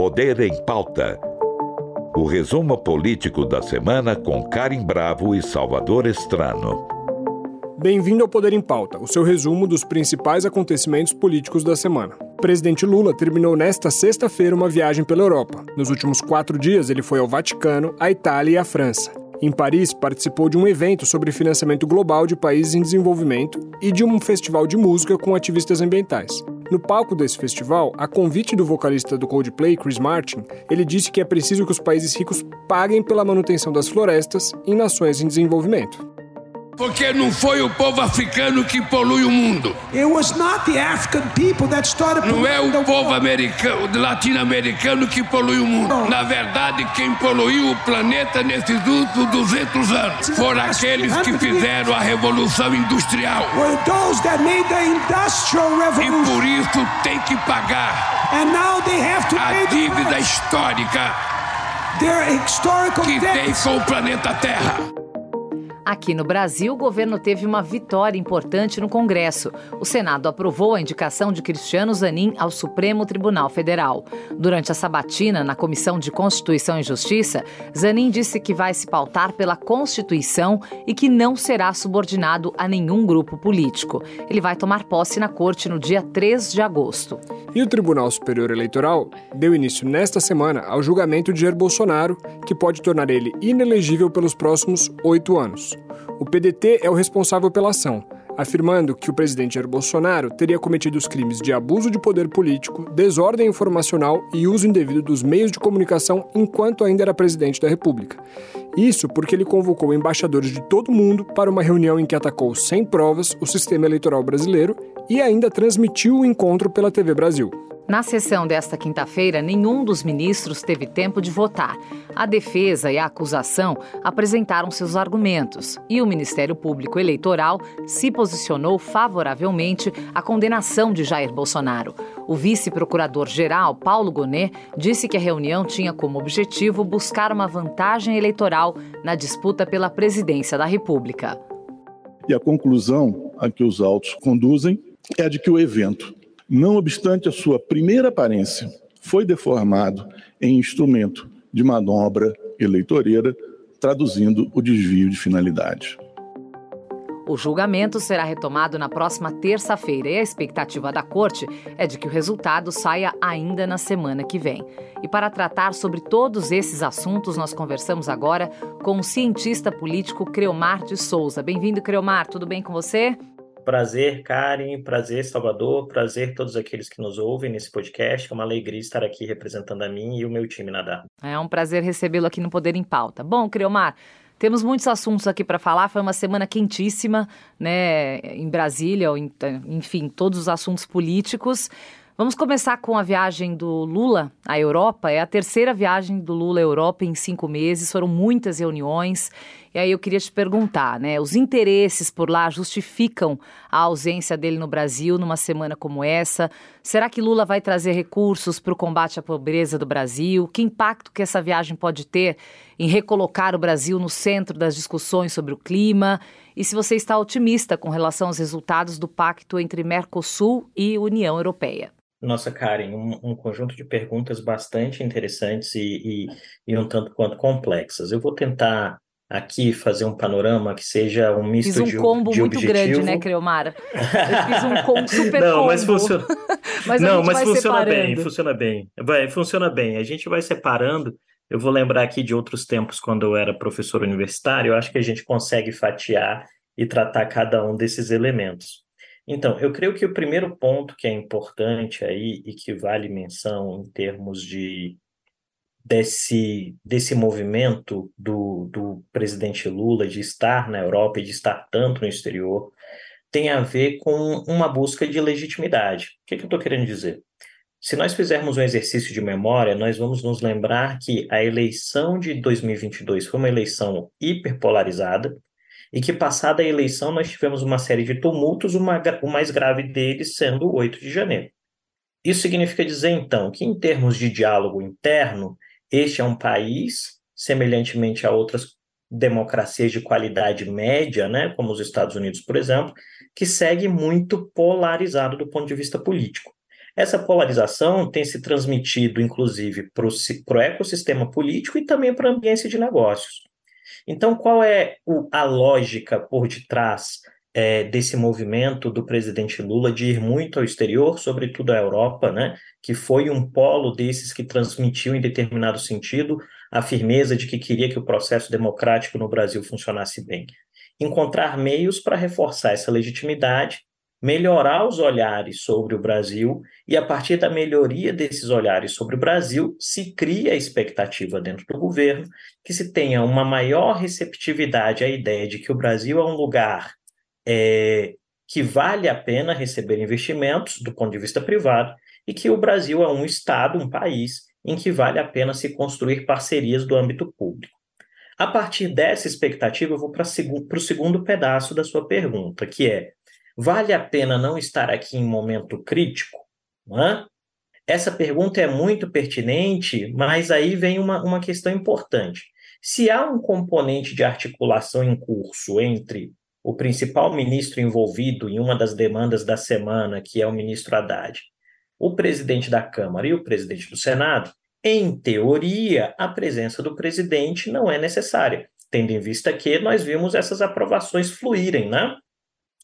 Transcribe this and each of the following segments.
Poder em Pauta. O resumo político da semana com Karim Bravo e Salvador Estrano. Bem-vindo ao Poder em Pauta, o seu resumo dos principais acontecimentos políticos da semana. O presidente Lula terminou nesta sexta-feira uma viagem pela Europa. Nos últimos quatro dias, ele foi ao Vaticano, à Itália e à França. Em Paris, participou de um evento sobre financiamento global de países em desenvolvimento e de um festival de música com ativistas ambientais. No palco desse festival, a convite do vocalista do Coldplay, Chris Martin, ele disse que é preciso que os países ricos paguem pela manutenção das florestas em nações em desenvolvimento. Porque não foi o povo africano que polui o mundo. Não é o povo americano, latino-americano que polui o mundo. Na verdade, quem poluiu o planeta nesses últimos 200 anos foram aqueles que fizeram a revolução industrial. E por isso tem que pagar a dívida histórica que tem com o planeta Terra. Aqui no Brasil, o governo teve uma vitória importante no Congresso. O Senado aprovou a indicação de Cristiano Zanin ao Supremo Tribunal Federal. Durante a sabatina na Comissão de Constituição e Justiça, Zanin disse que vai se pautar pela Constituição e que não será subordinado a nenhum grupo político. Ele vai tomar posse na corte no dia 3 de agosto. E o Tribunal Superior Eleitoral deu início nesta semana ao julgamento de Jair Bolsonaro, que pode tornar ele inelegível pelos próximos oito anos. O PDT é o responsável pela ação, afirmando que o presidente Jair Bolsonaro teria cometido os crimes de abuso de poder político, desordem informacional e uso indevido dos meios de comunicação enquanto ainda era presidente da República. Isso porque ele convocou embaixadores de todo mundo para uma reunião em que atacou sem provas o sistema eleitoral brasileiro e ainda transmitiu o encontro pela TV Brasil. Na sessão desta quinta-feira, nenhum dos ministros teve tempo de votar. A defesa e a acusação apresentaram seus argumentos e o Ministério Público Eleitoral se posicionou favoravelmente à condenação de Jair Bolsonaro. O vice-procurador-geral, Paulo Gonet, disse que a reunião tinha como objetivo buscar uma vantagem eleitoral na disputa pela presidência da República. E a conclusão a que os autos conduzem é de que o evento não obstante a sua primeira aparência, foi deformado em instrumento de manobra eleitoreira, traduzindo o desvio de finalidade. O julgamento será retomado na próxima terça-feira e a expectativa da corte é de que o resultado saia ainda na semana que vem. E para tratar sobre todos esses assuntos, nós conversamos agora com o cientista político Creomar de Souza. Bem-vindo, Creomar, tudo bem com você? Prazer, Karen, prazer, Salvador, prazer todos aqueles que nos ouvem nesse podcast. É uma alegria estar aqui representando a mim e o meu time na DA. É um prazer recebê-lo aqui no Poder em Pauta. Bom, Criomar, temos muitos assuntos aqui para falar. Foi uma semana quentíssima, né, em Brasília, enfim, todos os assuntos políticos. Vamos começar com a viagem do Lula à Europa. É a terceira viagem do Lula à Europa em cinco meses. Foram muitas reuniões. E aí eu queria te perguntar, né? Os interesses por lá justificam a ausência dele no Brasil numa semana como essa? Será que Lula vai trazer recursos para o combate à pobreza do Brasil? Que impacto que essa viagem pode ter em recolocar o Brasil no centro das discussões sobre o clima? E se você está otimista com relação aos resultados do pacto entre Mercosul e União Europeia? Nossa, Karen, um, um, conjunto de perguntas bastante interessantes e, e, e, um tanto quanto complexas. Eu vou tentar aqui fazer um panorama que seja um misto fiz um de combo de muito objetivo. grande, né, Creomara? Eu fiz um combo super Não, combo. mas funciona. mas Não, mas funciona separando. bem, funciona bem. Vai, funciona bem. A gente vai separando. Eu vou lembrar aqui de outros tempos quando eu era professor universitário. Eu acho que a gente consegue fatiar e tratar cada um desses elementos. Então, eu creio que o primeiro ponto que é importante aí e que vale menção em termos de desse, desse movimento do, do presidente Lula de estar na Europa e de estar tanto no exterior tem a ver com uma busca de legitimidade. O que, que eu estou querendo dizer? Se nós fizermos um exercício de memória, nós vamos nos lembrar que a eleição de 2022 foi uma eleição hiperpolarizada, e que, passada a eleição, nós tivemos uma série de tumultos, uma, o mais grave deles sendo o 8 de janeiro. Isso significa dizer, então, que, em termos de diálogo interno, este é um país, semelhantemente a outras democracias de qualidade média, né, como os Estados Unidos, por exemplo, que segue muito polarizado do ponto de vista político. essa polarização tem se transmitido, inclusive, para o ecossistema político e também para a ambiência de negócios. Então, qual é o, a lógica por detrás é, desse movimento do presidente Lula de ir muito ao exterior, sobretudo à Europa, né, que foi um polo desses que transmitiu, em determinado sentido, a firmeza de que queria que o processo democrático no Brasil funcionasse bem. Encontrar meios para reforçar essa legitimidade, melhorar os olhares sobre o Brasil, e a partir da melhoria desses olhares sobre o Brasil, se cria a expectativa dentro do governo que se tenha uma maior receptividade à ideia de que o Brasil é um lugar é, que vale a pena receber investimentos do ponto de vista privado e que o Brasil é um Estado, um país, em que vale a pena se construir parcerias do âmbito público. A partir dessa expectativa, eu vou para o segundo pedaço da sua pergunta, que é: vale a pena não estar aqui em momento crítico? Essa pergunta é muito pertinente, mas aí vem uma, uma questão importante. Se há um componente de articulação em curso entre o principal ministro envolvido em uma das demandas da semana, que é o ministro Haddad, o presidente da Câmara e o presidente do Senado, em teoria, a presença do presidente não é necessária, tendo em vista que nós vimos essas aprovações fluírem, né?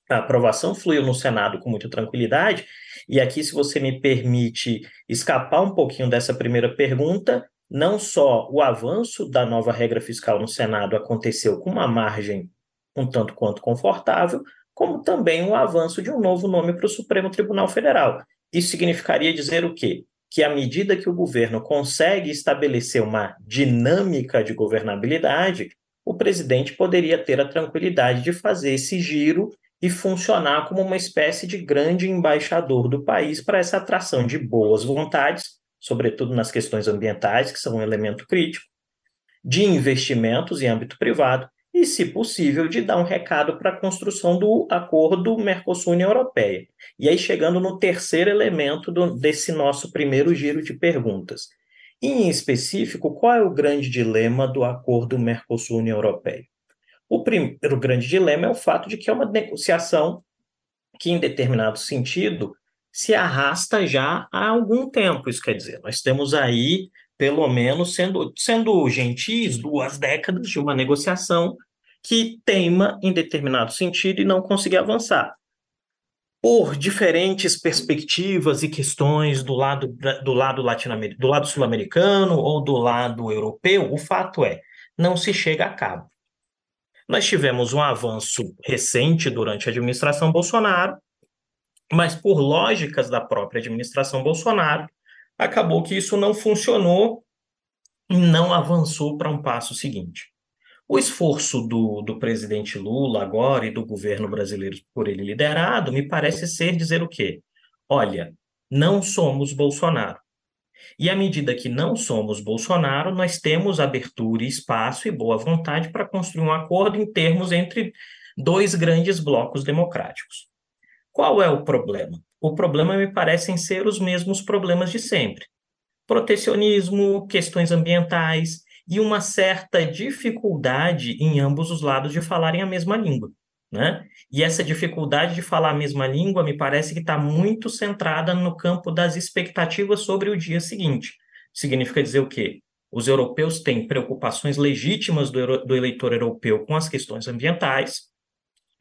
A aprovação fluiu no Senado com muita tranquilidade, e aqui, se você me permite escapar um pouquinho dessa primeira pergunta, não só o avanço da nova regra fiscal no Senado aconteceu com uma margem um tanto quanto confortável, como também o avanço de um novo nome para o Supremo Tribunal Federal. Isso significaria dizer o quê? Que à medida que o governo consegue estabelecer uma dinâmica de governabilidade, o presidente poderia ter a tranquilidade de fazer esse giro e funcionar como uma espécie de grande embaixador do país para essa atração de boas vontades, sobretudo nas questões ambientais, que são um elemento crítico, de investimentos em âmbito privado e, se possível, de dar um recado para a construção do acordo Mercosul-União Europeia. E aí, chegando no terceiro elemento do, desse nosso primeiro giro de perguntas. Em específico, qual é o grande dilema do acordo Mercosul-União Europeia? O primeiro grande dilema é o fato de que é uma negociação que, em determinado sentido, se arrasta já há algum tempo. Isso quer dizer, nós temos aí, pelo menos, sendo, sendo gentis, duas décadas de uma negociação que teima em determinado sentido e não conseguir avançar. Por diferentes perspectivas e questões do lado, do lado latino-americano, do lado sul-americano ou do lado europeu, o fato é, não se chega a cabo. Nós tivemos um avanço recente durante a administração Bolsonaro, mas por lógicas da própria administração Bolsonaro, acabou que isso não funcionou e não avançou para um passo seguinte. O esforço do, do presidente Lula agora e do governo brasileiro por ele liderado me parece ser dizer o quê? Olha, não somos Bolsonaro. E à medida que não somos Bolsonaro, nós temos abertura, espaço e boa vontade para construir um acordo em termos entre dois grandes blocos democráticos. Qual é o problema? O problema me parecem ser os mesmos problemas de sempre: protecionismo, questões ambientais, e uma certa dificuldade em ambos os lados de falarem a mesma língua. Né? E essa dificuldade de falar a mesma língua me parece que está muito centrada no campo das expectativas sobre o dia seguinte. Significa dizer o quê? Os europeus têm preocupações legítimas do, do eleitor europeu com as questões ambientais,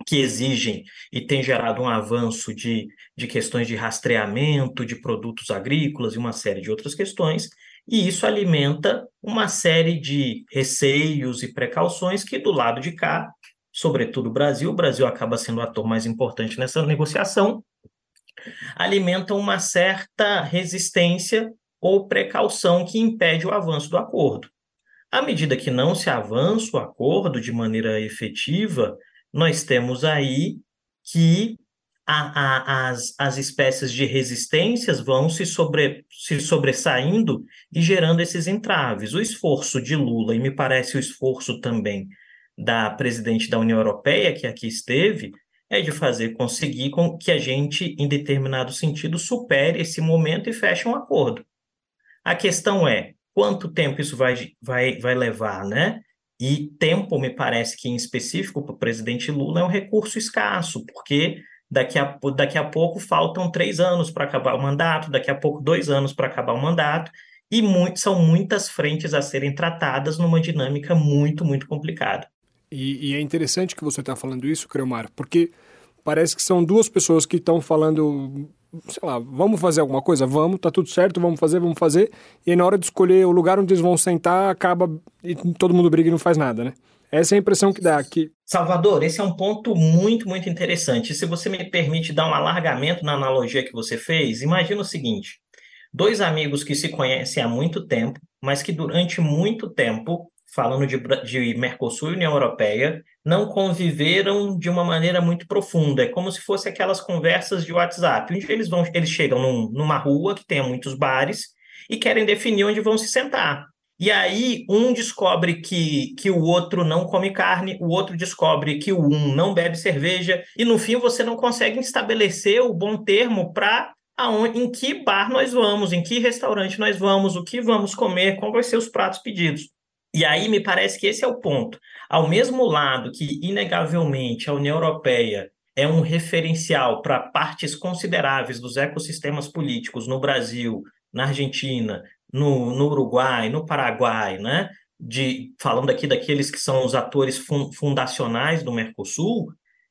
que exigem e têm gerado um avanço de, de questões de rastreamento de produtos agrícolas e uma série de outras questões, e isso alimenta uma série de receios e precauções que, do lado de cá, sobretudo o Brasil, o Brasil acaba sendo o ator mais importante nessa negociação, alimentam uma certa resistência ou precaução que impede o avanço do acordo. À medida que não se avança o acordo de maneira efetiva, nós temos aí que a, a, as, as espécies de resistências vão se, sobre, se sobressaindo e gerando esses entraves. O esforço de Lula, e me parece o esforço também da presidente da União Europeia, que aqui esteve, é de fazer conseguir com que a gente, em determinado sentido, supere esse momento e feche um acordo. A questão é quanto tempo isso vai, vai, vai levar, né? E tempo, me parece que, em específico, para o presidente Lula, é um recurso escasso, porque daqui a, daqui a pouco faltam três anos para acabar o mandato, daqui a pouco dois anos para acabar o mandato, e muito, são muitas frentes a serem tratadas numa dinâmica muito, muito complicada. E, e é interessante que você está falando isso, Creomar, porque parece que são duas pessoas que estão falando, sei lá, vamos fazer alguma coisa? Vamos, tá tudo certo, vamos fazer, vamos fazer. E aí, na hora de escolher o lugar onde eles vão sentar, acaba e todo mundo briga e não faz nada, né? Essa é a impressão que dá aqui. Salvador, esse é um ponto muito, muito interessante. Se você me permite dar um alargamento na analogia que você fez, imagina o seguinte: dois amigos que se conhecem há muito tempo, mas que durante muito tempo, falando de, de Mercosul e União Europeia, não conviveram de uma maneira muito profunda. É como se fosse aquelas conversas de WhatsApp, onde eles vão, eles chegam num, numa rua que tem muitos bares e querem definir onde vão se sentar. E aí, um descobre que, que o outro não come carne, o outro descobre que o um não bebe cerveja, e no fim você não consegue estabelecer o bom termo para em que bar nós vamos, em que restaurante nós vamos, o que vamos comer, qual vai ser os pratos pedidos. E aí me parece que esse é o ponto. Ao mesmo lado que, inegavelmente, a União Europeia é um referencial para partes consideráveis dos ecossistemas políticos no Brasil, na Argentina, no, no Uruguai, no Paraguai, né? De, falando aqui daqueles que são os atores fundacionais do Mercosul,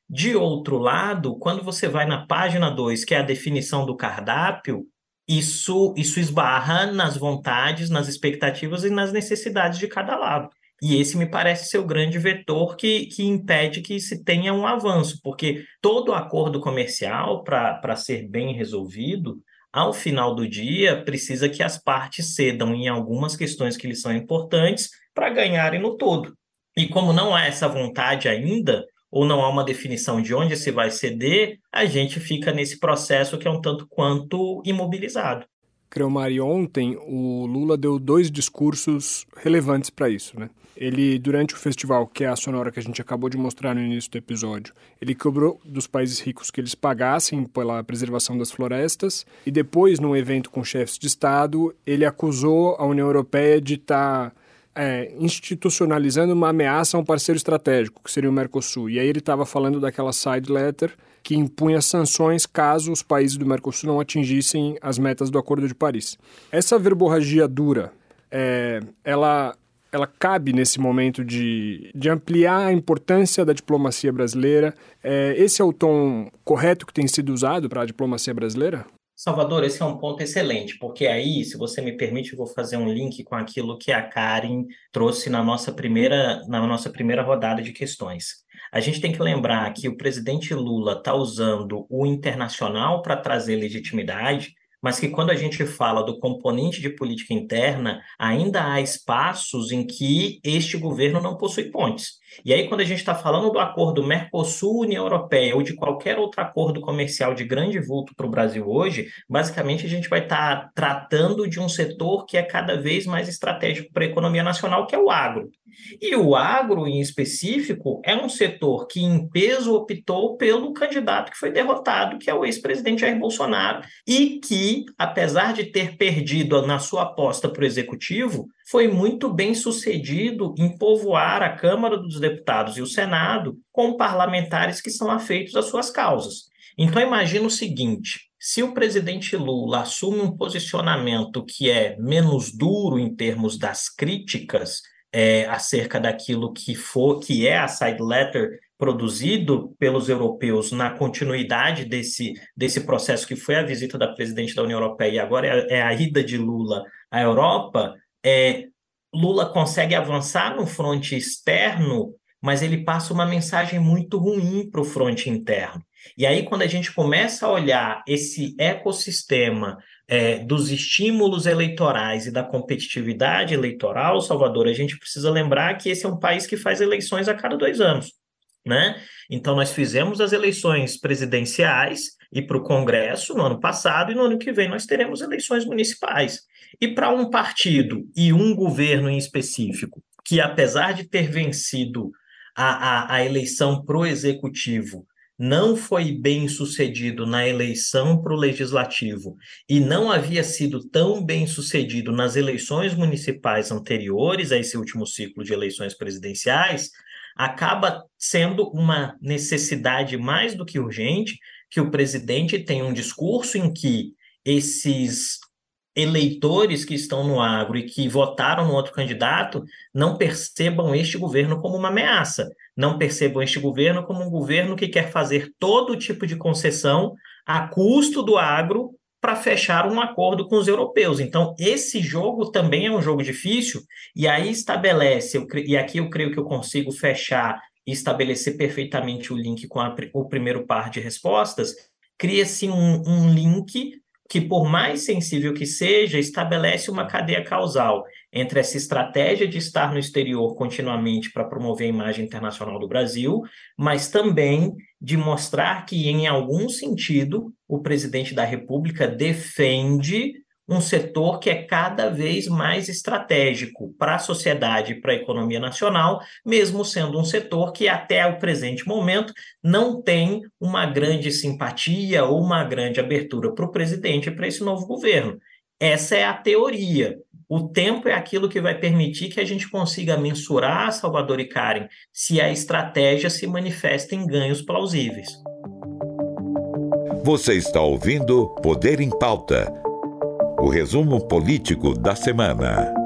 de outro lado, quando você vai na página 2, que é a definição do cardápio, isso, isso esbarra nas vontades, nas expectativas e nas necessidades de cada lado. E esse me parece ser o grande vetor que, que impede que se tenha um avanço, porque todo acordo comercial, para ser bem resolvido, ao final do dia, precisa que as partes cedam em algumas questões que lhes são importantes para ganharem no todo. E como não há essa vontade ainda, ou não há uma definição de onde se vai ceder, a gente fica nesse processo que é um tanto quanto imobilizado. Creomari, ontem o Lula deu dois discursos relevantes para isso, né? Ele, durante o festival, que é a sonora que a gente acabou de mostrar no início do episódio, ele cobrou dos países ricos que eles pagassem pela preservação das florestas, e depois, num evento com chefes de Estado, ele acusou a União Europeia de estar tá, é, institucionalizando uma ameaça a um parceiro estratégico, que seria o Mercosul. E aí ele estava falando daquela side letter que impunha sanções caso os países do Mercosul não atingissem as metas do Acordo de Paris. Essa verborragia dura, é, ela ela cabe nesse momento de, de ampliar a importância da diplomacia brasileira. É, esse é o tom correto que tem sido usado para a diplomacia brasileira? Salvador, esse é um ponto excelente, porque aí, se você me permite, eu vou fazer um link com aquilo que a Karen trouxe na nossa primeira, na nossa primeira rodada de questões. A gente tem que lembrar que o presidente Lula está usando o internacional para trazer legitimidade, mas que quando a gente fala do componente de política interna, ainda há espaços em que este governo não possui pontes. E aí, quando a gente está falando do acordo Mercosul-União Europeia ou de qualquer outro acordo comercial de grande vulto para o Brasil hoje, basicamente a gente vai estar tá tratando de um setor que é cada vez mais estratégico para a economia nacional, que é o agro. E o agro, em específico, é um setor que, em peso, optou pelo candidato que foi derrotado, que é o ex-presidente Jair Bolsonaro, e que, apesar de ter perdido na sua aposta para o executivo, foi muito bem sucedido em povoar a Câmara dos Deputados e o Senado com parlamentares que são afeitos às suas causas. Então, imagina o seguinte: se o presidente Lula assume um posicionamento que é menos duro em termos das críticas é, acerca daquilo que for, que é a side letter produzido pelos europeus na continuidade desse, desse processo que foi a visita da presidente da União Europeia e agora é, é a ida de Lula à Europa, é, Lula consegue avançar no fronte externo, mas ele passa uma mensagem muito ruim para o fronte interno. E aí, quando a gente começa a olhar esse ecossistema é, dos estímulos eleitorais e da competitividade eleitoral, Salvador, a gente precisa lembrar que esse é um país que faz eleições a cada dois anos. Né? Então, nós fizemos as eleições presidenciais e para o Congresso no ano passado, e no ano que vem nós teremos eleições municipais. E para um partido e um governo em específico, que apesar de ter vencido a, a, a eleição para o executivo, não foi bem sucedido na eleição para o legislativo e não havia sido tão bem sucedido nas eleições municipais anteriores a esse último ciclo de eleições presidenciais, acaba sendo uma necessidade mais do que urgente que o presidente tem um discurso em que esses eleitores que estão no agro e que votaram no outro candidato não percebam este governo como uma ameaça, não percebam este governo como um governo que quer fazer todo tipo de concessão a custo do agro para fechar um acordo com os europeus. Então, esse jogo também é um jogo difícil, e aí estabelece, e aqui eu creio que eu consigo fechar e estabelecer perfeitamente o link com a, o primeiro par de respostas, cria-se um, um link que, por mais sensível que seja, estabelece uma cadeia causal entre essa estratégia de estar no exterior continuamente para promover a imagem internacional do Brasil, mas também de mostrar que, em algum sentido, o presidente da República defende um setor que é cada vez mais estratégico para a sociedade e para a economia nacional, mesmo sendo um setor que até o presente momento não tem uma grande simpatia ou uma grande abertura para o presidente e para esse novo governo. Essa é a teoria. O tempo é aquilo que vai permitir que a gente consiga mensurar, Salvador e Karen, se a estratégia se manifesta em ganhos plausíveis. Você está ouvindo Poder em Pauta o resumo político da semana.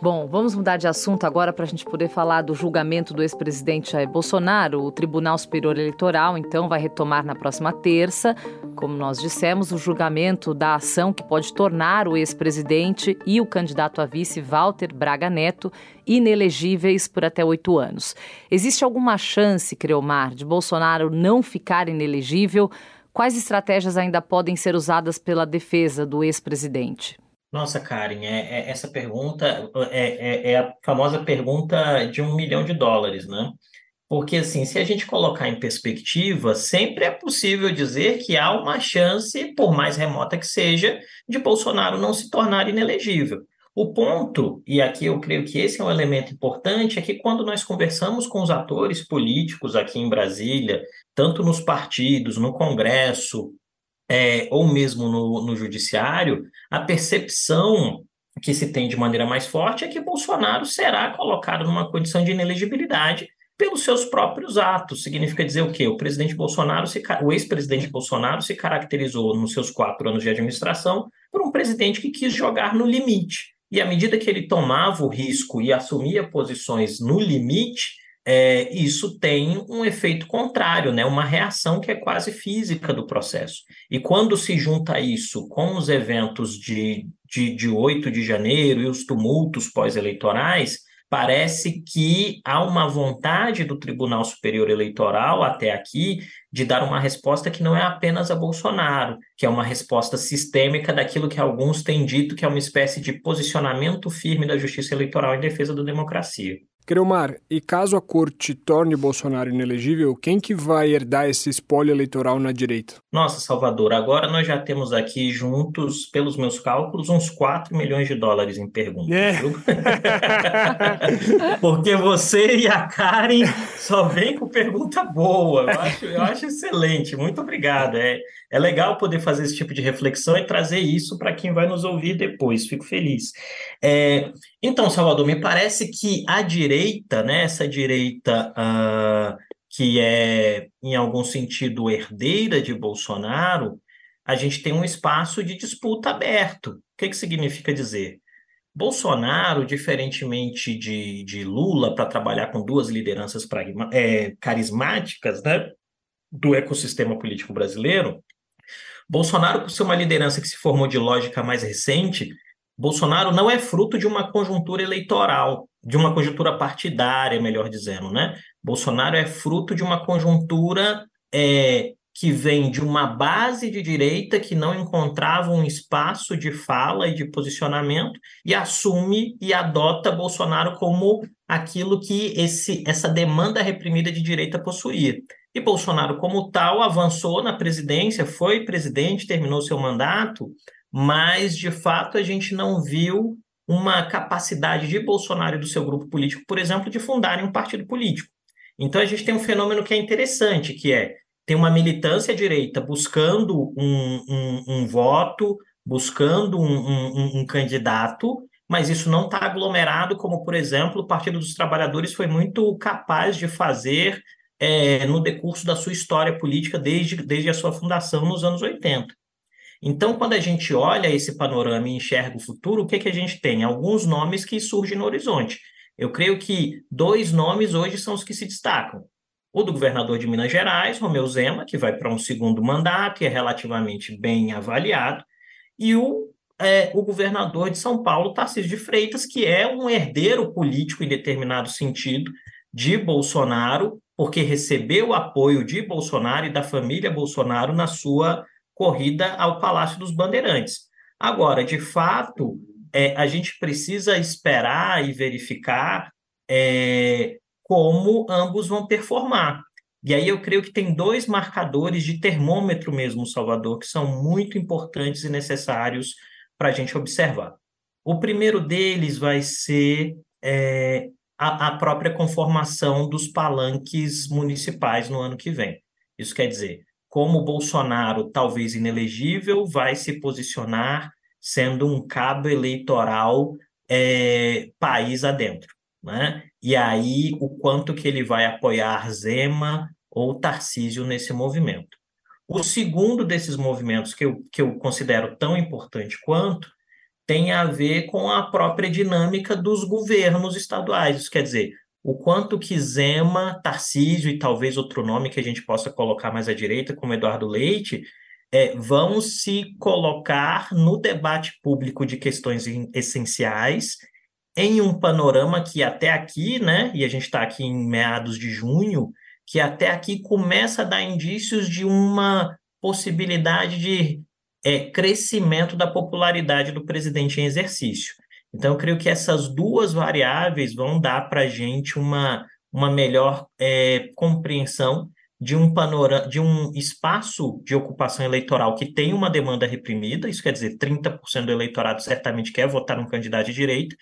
Bom, vamos mudar de assunto agora para a gente poder falar do julgamento do ex-presidente Jair Bolsonaro. O Tribunal Superior Eleitoral, então, vai retomar na próxima terça, como nós dissemos, o julgamento da ação que pode tornar o ex-presidente e o candidato a vice, Walter Braga Neto, inelegíveis por até oito anos. Existe alguma chance, Creomar, de Bolsonaro não ficar inelegível? Quais estratégias ainda podem ser usadas pela defesa do ex-presidente? Nossa, Karen, é, é, essa pergunta é, é, é, a famosa pergunta de um milhão de dólares, né? Porque, assim, se a gente colocar em perspectiva, sempre é possível dizer que há uma chance, por mais remota que seja, de Bolsonaro não se tornar inelegível. O ponto, e aqui eu creio que esse é um elemento importante, é que quando nós conversamos com os atores políticos aqui em Brasília, tanto nos partidos, no Congresso, é, ou mesmo no, no Judiciário, a percepção que se tem de maneira mais forte é que Bolsonaro será colocado numa condição de inelegibilidade pelos seus próprios atos. Significa dizer o quê? O presidente Bolsonaro, se, o ex-presidente Bolsonaro se caracterizou nos seus quatro anos de administração por um presidente que quis jogar no limite. E à medida que ele tomava o risco e assumia posições no limite, é, isso tem um efeito contrário, né? uma reação que é quase física do processo. E quando se junta isso com os eventos de, de, de 8 de janeiro e os tumultos pós-eleitorais, parece que há uma vontade do Tribunal Superior Eleitoral até aqui de dar uma resposta que não é apenas a Bolsonaro, que é uma resposta sistêmica daquilo que alguns têm dito que é uma espécie de posicionamento firme da justiça eleitoral em defesa da democracia. Creomar, e caso a corte torne Bolsonaro inelegível, quem que vai herdar esse espólio eleitoral na direita? Nossa, Salvador, agora nós já temos aqui juntos, pelos meus cálculos, uns 4 milhões de dólares em perguntas. É. Porque você e a Karen só vêm com pergunta boa. Eu acho, eu acho excelente. Muito obrigado. É, é legal poder fazer esse tipo de reflexão e trazer isso para quem vai nos ouvir depois. Fico feliz. É, então, Salvador, me parece que a direita, né, essa direita uh, que é, em algum sentido, herdeira de Bolsonaro, a gente tem um espaço de disputa aberto. O que, que significa dizer? Bolsonaro, diferentemente de, de Lula, para trabalhar com duas lideranças pragma, é, carismáticas né, do ecossistema político brasileiro, Bolsonaro, por ser uma liderança que se formou de lógica mais recente, Bolsonaro não é fruto de uma conjuntura eleitoral, de uma conjuntura partidária, melhor dizendo, né? Bolsonaro é fruto de uma conjuntura é, que vem de uma base de direita que não encontrava um espaço de fala e de posicionamento e assume e adota Bolsonaro como aquilo que esse, essa demanda reprimida de direita possuía. E Bolsonaro, como tal, avançou na presidência, foi presidente, terminou seu mandato, mas de fato a gente não viu uma capacidade de Bolsonaro e do seu grupo político, por exemplo, de fundarem um partido político. Então a gente tem um fenômeno que é interessante, que é tem uma militância direita buscando um, um, um voto, buscando um, um candidato, mas isso não está aglomerado, como, por exemplo, o Partido dos Trabalhadores foi muito capaz de fazer é, no decurso da sua história política desde, desde a sua fundação nos anos 80. Então, quando a gente olha esse panorama e enxerga o futuro, o que, que a gente tem? Alguns nomes que surgem no horizonte. Eu creio que dois nomes hoje são os que se destacam. O do governador de Minas Gerais, Romeu Zema, que vai para um segundo mandato e é relativamente bem avaliado, e o, é, o governador de São Paulo, Tarcísio de Freitas, que é um herdeiro político em determinado sentido de Bolsonaro, porque recebeu o apoio de Bolsonaro e da família Bolsonaro na sua corrida ao Palácio dos Bandeirantes. Agora, de fato, é, a gente precisa esperar e verificar é, como ambos vão performar. E aí eu creio que tem dois marcadores de termômetro mesmo, Salvador, que são muito importantes e necessários para a gente observar. O primeiro deles vai ser é, a, a própria conformação dos palanques municipais no ano que vem. Isso quer dizer, como Bolsonaro, talvez inelegível, vai se posicionar sendo um cabo eleitoral é, país adentro. Né? E aí, o quanto que ele vai apoiar Zema ou Tarcísio nesse movimento. O segundo desses movimentos, que eu, que eu considero tão importante quanto, tem a ver com a própria dinâmica dos governos estaduais. Isso quer dizer, o quanto que Zema, Tarcísio e talvez outro nome que a gente possa colocar mais à direita, como Eduardo Leite, é, vão se colocar no debate público de questões essenciais em um panorama que até aqui, né, e a gente está aqui em meados de junho, que até aqui começa a dar indícios de uma possibilidade de é, crescimento da popularidade do presidente em exercício. Então, eu creio que essas duas variáveis vão dar para a gente uma, uma melhor é, compreensão de um panorama, de um espaço de ocupação eleitoral que tem uma demanda reprimida, isso quer dizer, 30% do eleitorado certamente quer votar num candidato de direita,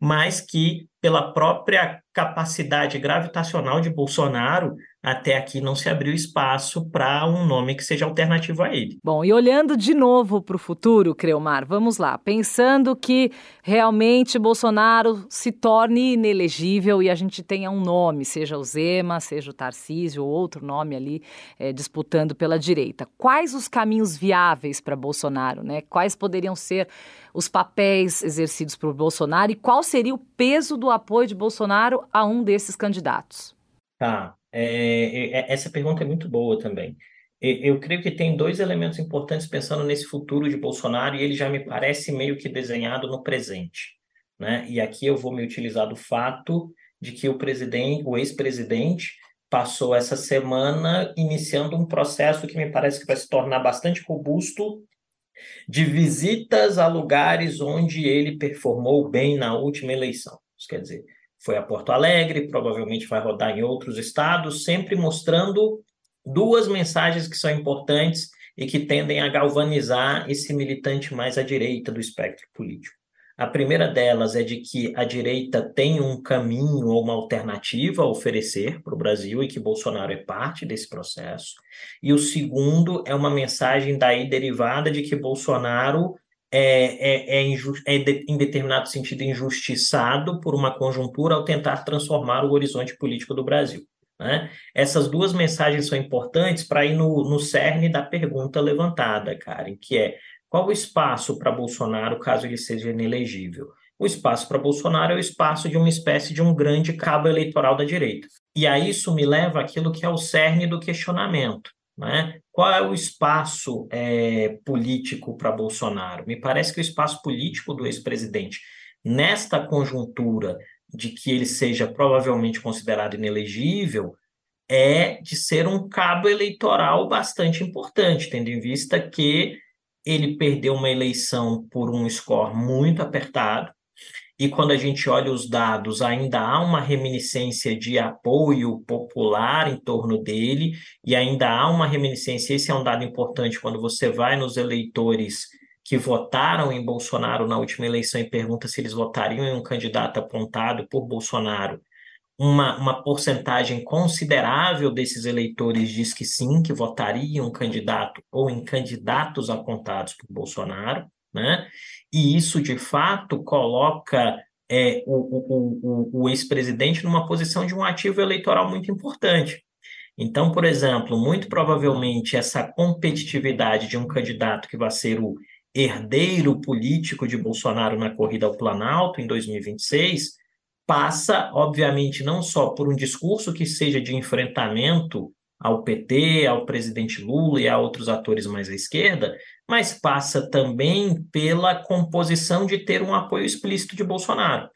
mas que, pela própria capacidade gravitacional de Bolsonaro, até aqui não se abriu espaço para um nome que seja alternativo a ele. Bom, e olhando de novo para o futuro, Creomar, vamos lá. Pensando que realmente Bolsonaro se torne inelegível e a gente tenha um nome, seja o Zema, seja o Tarcísio ou outro nome ali é, disputando pela direita. Quais os caminhos viáveis para Bolsonaro, né? Quais poderiam ser os papéis exercidos por Bolsonaro e qual seria o peso do apoio de Bolsonaro a um desses candidatos? Tá. É, é, é, essa pergunta é muito boa também. Eu creio que tem dois elementos importantes pensando nesse futuro de Bolsonaro e ele já me parece meio que desenhado no presente. Né? E aqui eu vou me utilizar do fato de que o presidente, o ex-presidente, passou essa semana iniciando um processo que me parece que vai se tornar bastante robusto de visitas a lugares onde ele performou bem na última eleição. Isso quer dizer, foi a Porto Alegre, provavelmente vai rodar em outros estados, sempre mostrando duas mensagens que são importantes e que tendem a galvanizar esse militante mais à direita do espectro político. A primeira delas é de que a direita tem um caminho ou uma alternativa a oferecer para o Brasil e que Bolsonaro é parte desse processo. E o segundo é uma mensagem daí derivada de que Bolsonaro é, é, é, é de, em determinado sentido injustiçado por uma conjuntura ao tentar transformar o horizonte político do Brasil. Né? Essas duas mensagens são importantes para ir no, no cerne da pergunta levantada, Karen, que é qual o espaço para Bolsonaro caso ele seja inelegível? O espaço para Bolsonaro é o espaço de uma espécie de um grande cabo eleitoral da direita. E aí isso me leva àquilo que é o cerne do questionamento. Né? Qual é o espaço é, político para Bolsonaro? Me parece que o espaço político do ex-presidente, nesta conjuntura de que ele seja provavelmente considerado inelegível, é de ser um cabo eleitoral bastante importante, tendo em vista que ele perdeu uma eleição por um score muito apertado, e quando a gente olha os dados, ainda há uma reminiscência de apoio popular em torno dele, e ainda há uma reminiscência. Esse é um dado importante quando você vai nos eleitores que votaram em Bolsonaro na última eleição e pergunta se eles votariam em um candidato apontado por Bolsonaro. Uma, uma porcentagem considerável desses eleitores diz que sim, que votariam um candidato ou em candidatos apontados por Bolsonaro né? E isso, de fato, coloca é, o, o, o, o ex-presidente numa posição de um ativo eleitoral muito importante. Então, por exemplo, muito provavelmente essa competitividade de um candidato que vai ser o herdeiro político de Bolsonaro na corrida ao Planalto em 2026 passa, obviamente, não só por um discurso que seja de enfrentamento ao PT, ao presidente Lula e a outros atores mais à esquerda, mas passa também pela composição de ter um apoio explícito de Bolsonaro.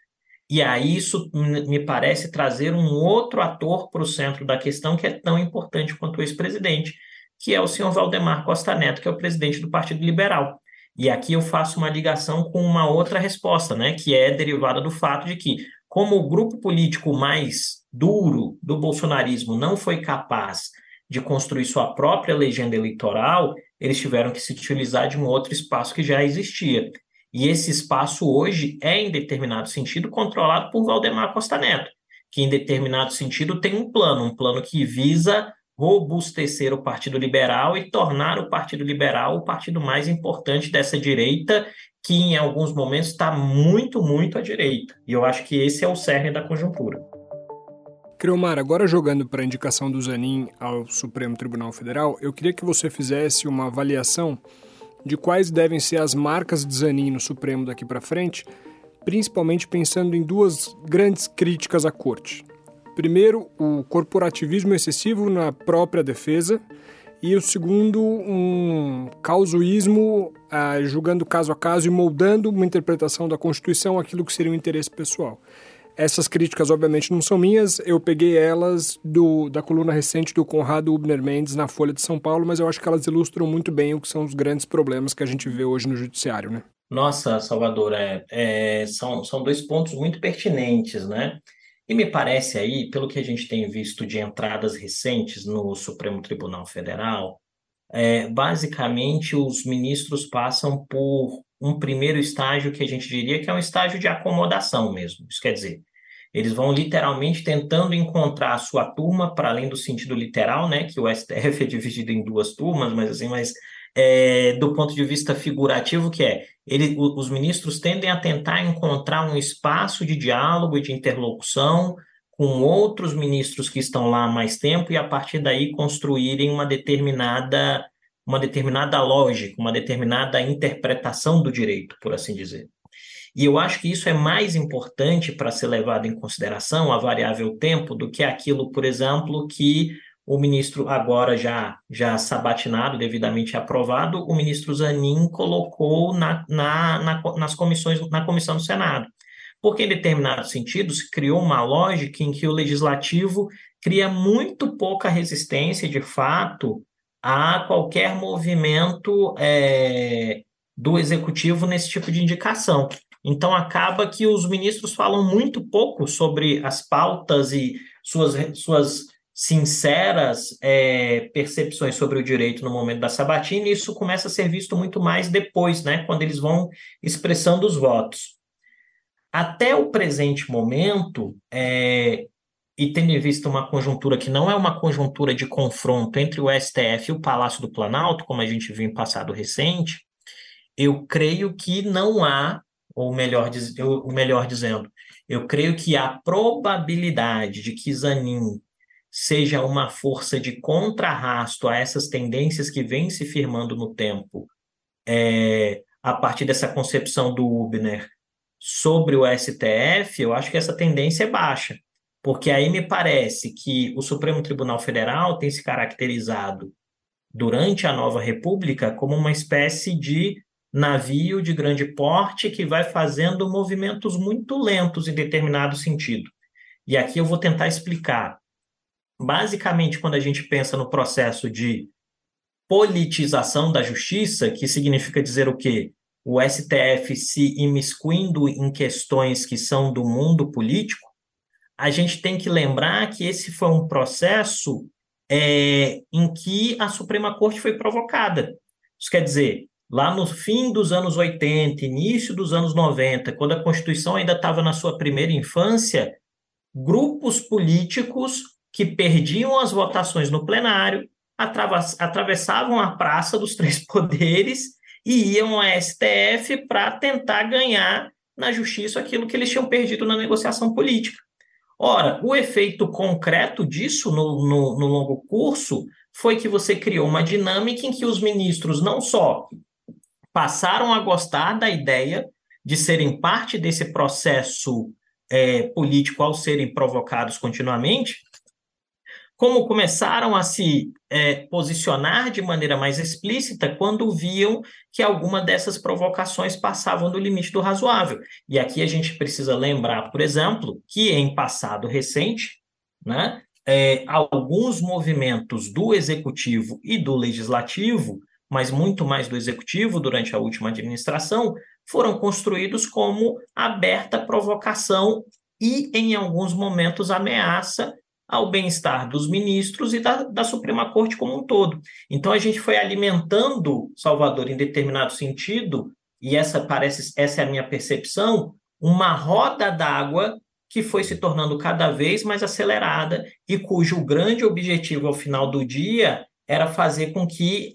E aí isso me parece trazer um outro ator para o centro da questão que é tão importante quanto o ex-presidente, que é o senhor Valdemar Costa Neto, que é o presidente do Partido Liberal. E aqui eu faço uma ligação com uma outra resposta, né, que é derivada do fato de que, como o grupo político mais duro do bolsonarismo não foi capaz de construir sua própria legenda eleitoral, eles tiveram que se utilizar de um outro espaço que já existia. E esse espaço hoje é, em determinado sentido, controlado por Valdemar Costa Neto, que, em determinado sentido, tem um plano, um plano que visa robustecer o Partido Liberal e tornar o Partido Liberal o partido mais importante dessa direita, que em alguns momentos está muito, muito à direita. E eu acho que esse é o cerne da conjuntura. Creomar, agora jogando para a indicação do Zanin ao Supremo Tribunal Federal, eu queria que você fizesse uma avaliação de quais devem ser as marcas de Zanin no Supremo daqui para frente, principalmente pensando em duas grandes críticas à corte. Primeiro, o corporativismo excessivo na própria defesa, e o segundo, um causuísmo ah, julgando caso a caso e moldando uma interpretação da Constituição aquilo que seria um interesse pessoal. Essas críticas, obviamente, não são minhas, eu peguei elas do, da coluna recente do Conrado Ubner Mendes na Folha de São Paulo, mas eu acho que elas ilustram muito bem o que são os grandes problemas que a gente vê hoje no Judiciário, né? Nossa, Salvador, é, é, são, são dois pontos muito pertinentes, né? E me parece aí, pelo que a gente tem visto de entradas recentes no Supremo Tribunal Federal, é, basicamente os ministros passam por um primeiro estágio que a gente diria que é um estágio de acomodação mesmo. Isso quer dizer, eles vão literalmente tentando encontrar a sua turma, para além do sentido literal, né, que o STF é dividido em duas turmas, mas assim, mas é, do ponto de vista figurativo, que é, ele, os ministros tendem a tentar encontrar um espaço de diálogo e de interlocução com outros ministros que estão lá há mais tempo e a partir daí construírem uma determinada uma determinada lógica, uma determinada interpretação do direito, por assim dizer. E eu acho que isso é mais importante para ser levado em consideração a variável tempo do que aquilo, por exemplo, que o ministro, agora já, já sabatinado, devidamente aprovado, o ministro Zanin colocou na, na, na, nas comissões, na comissão do Senado. Porque, em determinados sentidos, criou uma lógica em que o legislativo cria muito pouca resistência, de fato, a qualquer movimento é, do executivo nesse tipo de indicação. Então, acaba que os ministros falam muito pouco sobre as pautas e suas, suas sinceras é, percepções sobre o direito no momento da sabatina, e isso começa a ser visto muito mais depois, né, quando eles vão expressando os votos. Até o presente momento, é, e tendo em vista uma conjuntura que não é uma conjuntura de confronto entre o STF e o Palácio do Planalto, como a gente viu em passado recente, eu creio que não há, ou melhor, ou melhor dizendo, eu creio que a probabilidade de que Zanin seja uma força de contrarrasto a essas tendências que vêm se firmando no tempo, é, a partir dessa concepção do Ubner sobre o STF, eu acho que essa tendência é baixa, porque aí me parece que o Supremo Tribunal Federal tem se caracterizado durante a nova República como uma espécie de navio de grande porte que vai fazendo movimentos muito lentos em determinado sentido. E aqui eu vou tentar explicar basicamente, quando a gente pensa no processo de politização da justiça, que significa dizer o quê? O STF se imiscuindo em questões que são do mundo político, a gente tem que lembrar que esse foi um processo é, em que a Suprema Corte foi provocada. Isso quer dizer, lá no fim dos anos 80, início dos anos 90, quando a Constituição ainda estava na sua primeira infância, grupos políticos que perdiam as votações no plenário, atravessavam a praça dos três poderes e iam ao STF para tentar ganhar na justiça aquilo que eles tinham perdido na negociação política. Ora, o efeito concreto disso no, no, no longo curso foi que você criou uma dinâmica em que os ministros não só passaram a gostar da ideia de serem parte desse processo é, político ao serem provocados continuamente, como começaram a se é, posicionar de maneira mais explícita quando viam que alguma dessas provocações passavam do limite do razoável. E aqui a gente precisa lembrar, por exemplo, que em passado recente, né, é, alguns movimentos do executivo e do legislativo, mas muito mais do executivo durante a última administração, foram construídos como aberta provocação e, em alguns momentos, ameaça ao bem-estar dos ministros e da, da Suprema Corte como um todo. Então a gente foi alimentando Salvador em determinado sentido, e essa parece essa é a minha percepção, uma roda d'água que foi se tornando cada vez mais acelerada e cujo grande objetivo ao final do dia era fazer com que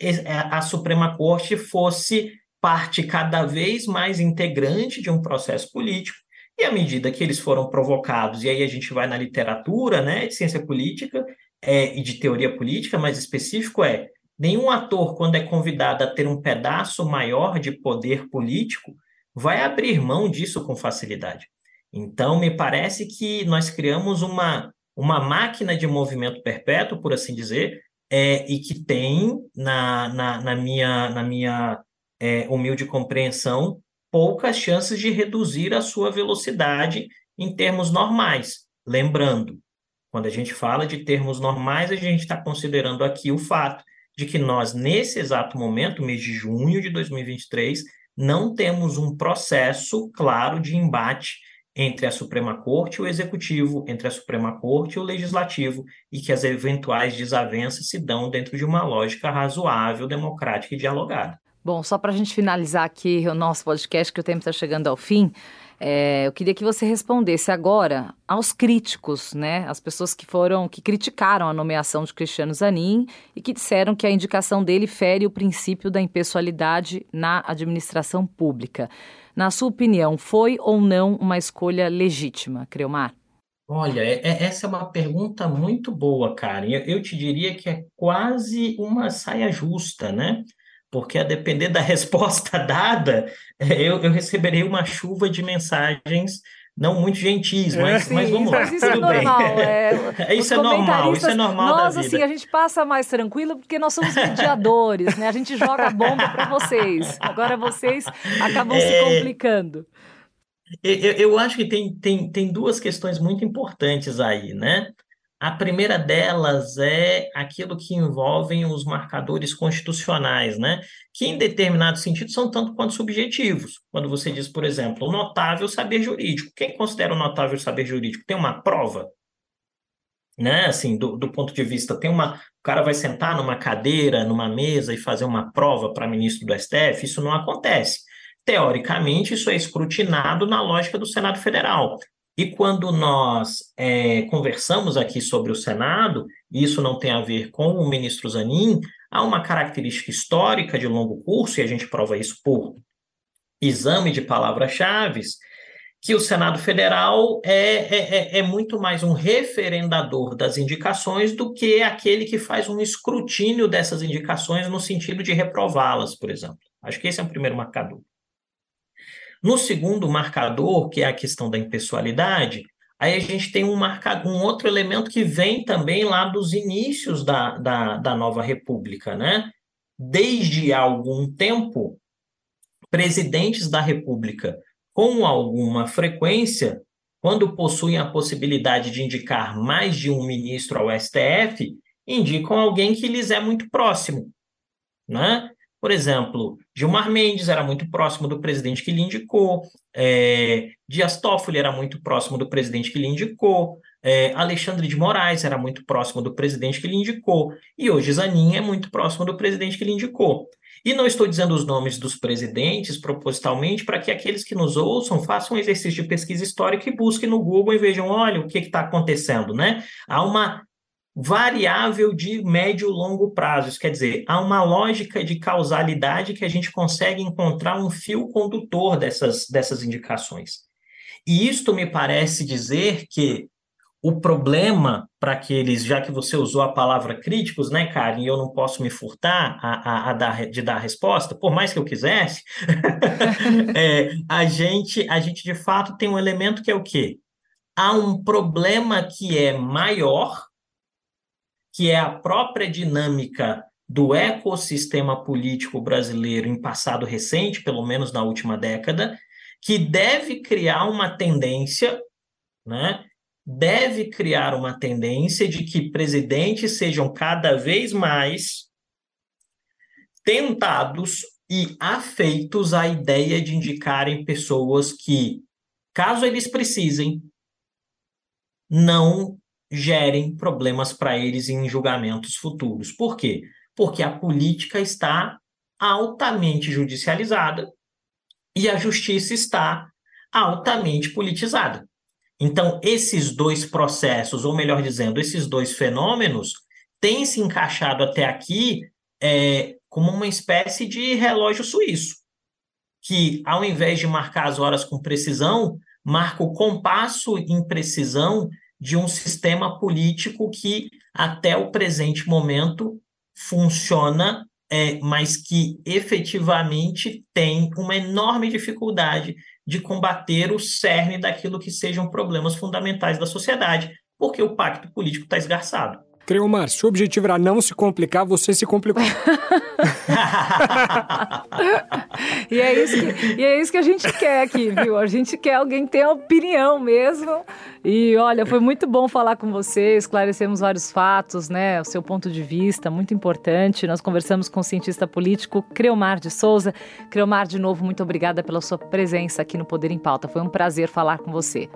a Suprema Corte fosse parte cada vez mais integrante de um processo político e à medida que eles foram provocados, e aí a gente vai na literatura né, de ciência política é, e de teoria política, mais específico é nenhum ator, quando é convidado a ter um pedaço maior de poder político, vai abrir mão disso com facilidade. Então, me parece que nós criamos uma, uma máquina de movimento perpétuo, por assim dizer, é, e que tem, na, na, na minha, na minha é, humilde compreensão, poucas chances de reduzir a sua velocidade em termos normais. Lembrando, quando a gente fala de termos normais, a gente está considerando aqui o fato de que nós, nesse exato momento, mês de junho de 2023, não temos um processo claro de embate entre a Suprema Corte e o Executivo, entre a Suprema Corte e o Legislativo, e que as eventuais desavenças se dão dentro de uma lógica razoável, democrática e dialogada. Bom, só para a gente finalizar aqui o nosso podcast, que o tempo está chegando ao fim, é, eu queria que você respondesse agora aos críticos, né? As pessoas que foram, que criticaram a nomeação de Cristiano Zanin e que disseram que a indicação dele fere o princípio da impessoalidade na administração pública. Na sua opinião, foi ou não uma escolha legítima, Creomar? Olha, é, é, essa é uma pergunta muito boa, Karen. Eu, eu te diria que é quase uma saia justa, né? Porque a depender da resposta dada, eu, eu receberei uma chuva de mensagens não muito gentis, mas, Sim, mas vamos lá. Mas isso é normal. É, isso é normal, isso é normal nós, assim, a gente passa mais tranquilo porque nós somos mediadores, né? A gente joga bomba para vocês. Agora vocês acabam é... se complicando. Eu, eu acho que tem, tem, tem duas questões muito importantes aí, né? A primeira delas é aquilo que envolvem os marcadores constitucionais, né? que em determinado sentido são tanto quanto subjetivos. Quando você diz, por exemplo, notável saber jurídico. Quem considera o notável saber jurídico? Tem uma prova? Né? Assim, do, do ponto de vista, tem uma. O cara vai sentar numa cadeira, numa mesa e fazer uma prova para ministro do STF? Isso não acontece. Teoricamente, isso é escrutinado na lógica do Senado Federal. E quando nós é, conversamos aqui sobre o Senado, e isso não tem a ver com o ministro Zanin, há uma característica histórica de longo curso, e a gente prova isso por exame de palavras-chave, que o Senado Federal é, é, é, é, muito mais um referendador das indicações do que aquele que faz um escrutínio dessas indicações no sentido de reprová-las, por exemplo. Acho que esse é o primeiro marcador. No segundo marcador, que é a questão da impessoalidade, aí a gente tem um, marcado, um outro elemento que vem também lá dos inícios da, da, da nova república, né? Desde algum tempo, presidentes da república, com alguma frequência, quando possuem a possibilidade de indicar mais de um ministro ao STF, indicam alguém que lhes é muito próximo, né? Por exemplo, Gilmar Mendes era muito próximo do presidente que lhe indicou, é, Dias Toffoli era muito próximo do presidente que lhe indicou, é, Alexandre de Moraes era muito próximo do presidente que lhe indicou, e hoje Zanin é muito próximo do presidente que lhe indicou. E não estou dizendo os nomes dos presidentes propositalmente para que aqueles que nos ouçam façam um exercício de pesquisa histórica e busquem no Google e vejam, olha, o que está acontecendo, né? Há uma variável de médio e longo prazo. Isso quer dizer, há uma lógica de causalidade que a gente consegue encontrar um fio condutor dessas, dessas indicações. E isto me parece dizer que o problema para aqueles, já que você usou a palavra críticos, né, Karen, e eu não posso me furtar a, a, a dar, de dar a resposta, por mais que eu quisesse, é, a, gente, a gente de fato tem um elemento que é o quê? Há um problema que é maior, que é a própria dinâmica do ecossistema político brasileiro em passado recente, pelo menos na última década, que deve criar uma tendência, né, deve criar uma tendência de que presidentes sejam cada vez mais tentados e afeitos à ideia de indicarem pessoas que, caso eles precisem, não gerem problemas para eles em julgamentos futuros. Por quê? Porque a política está altamente judicializada e a justiça está altamente politizada. Então, esses dois processos, ou melhor dizendo, esses dois fenômenos, têm se encaixado até aqui é, como uma espécie de relógio suíço, que, ao invés de marcar as horas com precisão, marca o compasso em precisão de um sistema político que, até o presente momento, funciona, é, mas que efetivamente tem uma enorme dificuldade de combater o cerne daquilo que sejam problemas fundamentais da sociedade, porque o pacto político está esgarçado. Creomar, se o objetivo era não se complicar, você se complicou. e, é isso que, e é isso que a gente quer aqui, viu? A gente quer alguém que tenha opinião mesmo. E olha, foi muito bom falar com você, esclarecemos vários fatos, né? O seu ponto de vista, muito importante. Nós conversamos com o cientista político Creomar de Souza. Creomar, de novo, muito obrigada pela sua presença aqui no Poder em Pauta. Foi um prazer falar com você.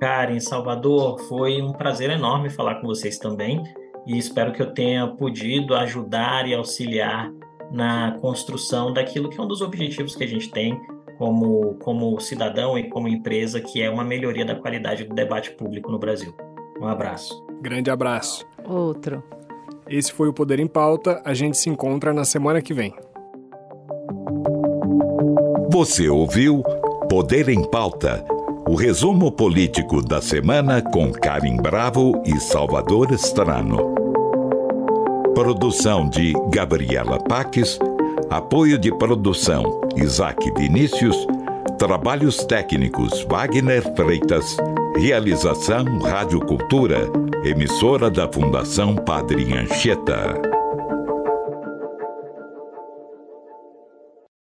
Karen, Salvador, foi um prazer enorme falar com vocês também e espero que eu tenha podido ajudar e auxiliar na construção daquilo que é um dos objetivos que a gente tem como, como cidadão e como empresa, que é uma melhoria da qualidade do debate público no Brasil. Um abraço. Grande abraço. Outro. Esse foi o Poder em Pauta. A gente se encontra na semana que vem. Você ouviu Poder em Pauta o resumo político da semana com Karim Bravo e Salvador Estrano. Produção de Gabriela Paques. Apoio de produção Isaac Vinícius. Trabalhos técnicos Wagner Freitas. Realização Rádio Cultura, emissora da Fundação Padre Anchieta.